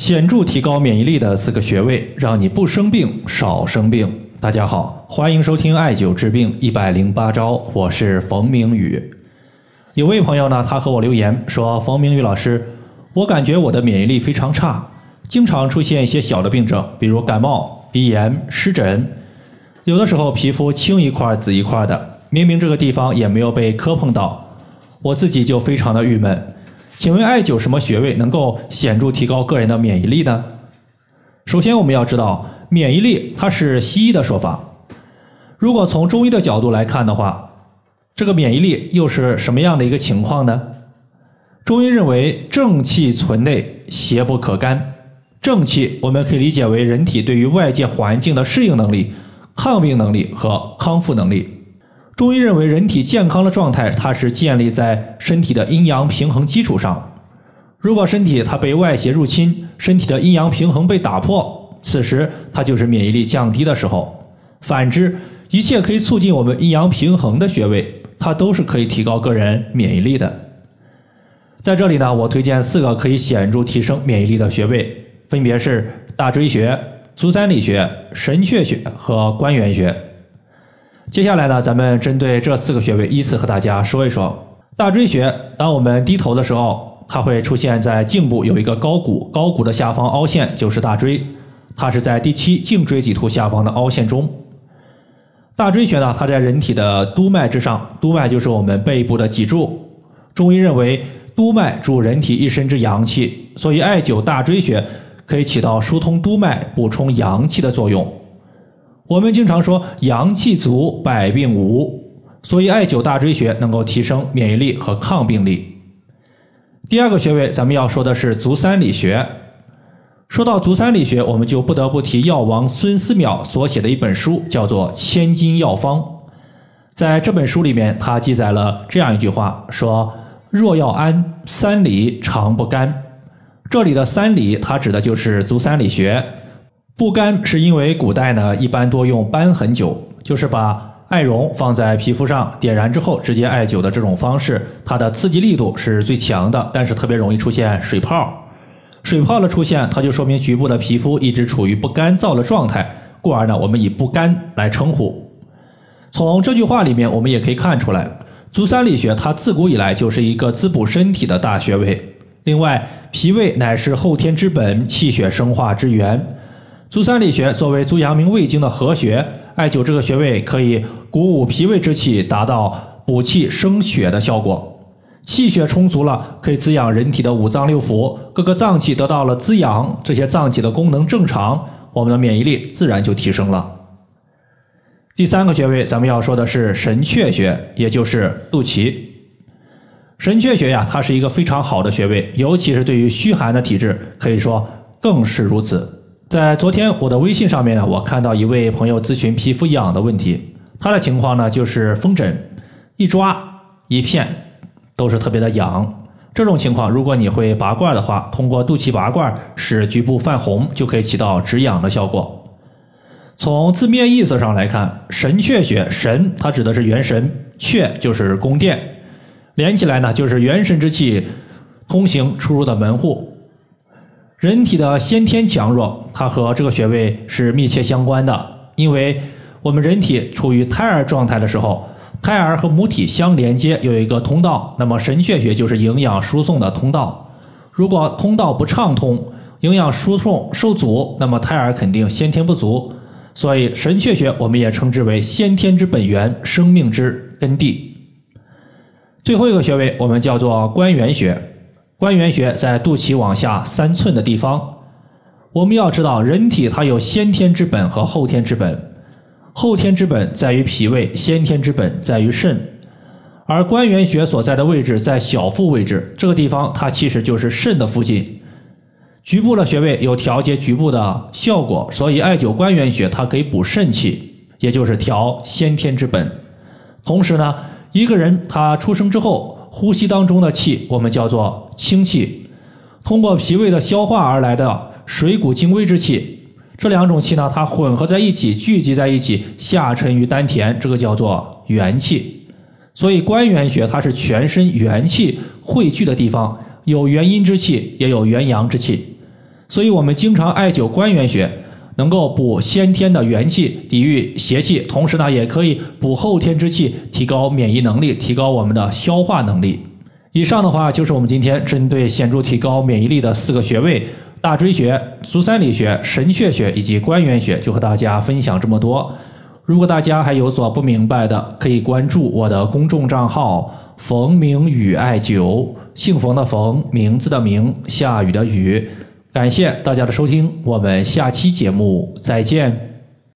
显著提高免疫力的四个穴位，让你不生病少生病。大家好，欢迎收听艾灸治病一百零八招，我是冯明宇。有位朋友呢，他和我留言说：“冯明宇老师，我感觉我的免疫力非常差，经常出现一些小的病症，比如感冒、鼻炎、湿疹，有的时候皮肤青一块紫一块的，明明这个地方也没有被磕碰到，我自己就非常的郁闷。”请问艾灸什么穴位能够显著提高个人的免疫力呢？首先，我们要知道免疫力它是西医的说法。如果从中医的角度来看的话，这个免疫力又是什么样的一个情况呢？中医认为正气存内，邪不可干。正气我们可以理解为人体对于外界环境的适应能力、抗病能力和康复能力。中医认为，人体健康的状态，它是建立在身体的阴阳平衡基础上。如果身体它被外邪入侵，身体的阴阳平衡被打破，此时它就是免疫力降低的时候。反之，一切可以促进我们阴阳平衡的穴位，它都是可以提高个人免疫力的。在这里呢，我推荐四个可以显著提升免疫力的穴位，分别是大椎穴、足三里穴、神阙穴和关元穴。接下来呢，咱们针对这四个穴位依次和大家说一说。大椎穴，当我们低头的时候，它会出现在颈部有一个高骨，高骨的下方凹陷就是大椎，它是在第七颈椎棘突下方的凹陷中。大椎穴呢，它在人体的督脉之上，督脉就是我们背部的脊柱。中医认为，督脉主人体一身之阳气，所以艾灸大椎穴可以起到疏通督脉、补充阳气的作用。我们经常说阳气足，百病无，所以艾灸大椎穴能够提升免疫力和抗病力。第二个穴位，咱们要说的是足三里穴。说到足三里穴，我们就不得不提药王孙思邈所写的一本书，叫做《千金药方》。在这本书里面，他记载了这样一句话：说若要安，三里常不干。这里的三里，它指的就是足三里穴。不干是因为古代呢，一般多用瘢痕灸，就是把艾绒放在皮肤上，点燃之后直接艾灸的这种方式，它的刺激力度是最强的，但是特别容易出现水泡。水泡的出现，它就说明局部的皮肤一直处于不干燥的状态，故而呢，我们以不干来称呼。从这句话里面，我们也可以看出来，足三里穴它自古以来就是一个滋补身体的大穴位。另外，脾胃乃是后天之本，气血生化之源。足三里穴作为足阳明胃经的合穴，艾灸这个穴位可以鼓舞脾胃之气，达到补气生血的效果。气血充足了，可以滋养人体的五脏六腑，各个脏器得到了滋养，这些脏器的功能正常，我们的免疫力自然就提升了。第三个穴位，咱们要说的是神阙穴，也就是肚脐。神阙穴呀，它是一个非常好的穴位，尤其是对于虚寒的体质，可以说更是如此。在昨天我的微信上面呢，我看到一位朋友咨询皮肤痒的问题，他的情况呢就是风疹，一抓一片都是特别的痒。这种情况，如果你会拔罐的话，通过肚脐拔罐使局部泛红，就可以起到止痒的效果。从字面意思上来看，神阙穴，神它指的是元神，阙就是宫殿，连起来呢就是元神之气通行出入的门户。人体的先天强弱，它和这个穴位是密切相关的。因为我们人体处于胎儿状态的时候，胎儿和母体相连接有一个通道，那么神阙穴就是营养输送的通道。如果通道不畅通，营养输送受阻，那么胎儿肯定先天不足。所以神阙穴我们也称之为先天之本源，生命之根地。最后一个穴位我们叫做关元穴。关元穴在肚脐往下三寸的地方。我们要知道，人体它有先天之本和后天之本。后天之本在于脾胃，先天之本在于肾。而关元穴所在的位置在小腹位置，这个地方它其实就是肾的附近。局部的穴位有调节局部的效果，所以艾灸关元穴它可以补肾气，也就是调先天之本。同时呢，一个人他出生之后。呼吸当中的气，我们叫做清气，通过脾胃的消化而来的水谷精微之气，这两种气呢，它混合在一起，聚集在一起，下沉于丹田，这个叫做元气。所以关元穴它是全身元气汇聚的地方，有元阴之气，也有元阳之气。所以我们经常艾灸关元穴，能够补先天的元气，抵御邪气，同时呢，也可以补后天之气，提高免疫能力，提高我们的消化能力。以上的话就是我们今天针对显著提高免疫力的四个穴位：大椎穴、足三里穴、神阙穴以及关元穴，就和大家分享这么多。如果大家还有所不明白的，可以关注我的公众账号“冯明宇艾灸”，姓冯的冯，名字的名，下雨的雨。感谢大家的收听，我们下期节目再见。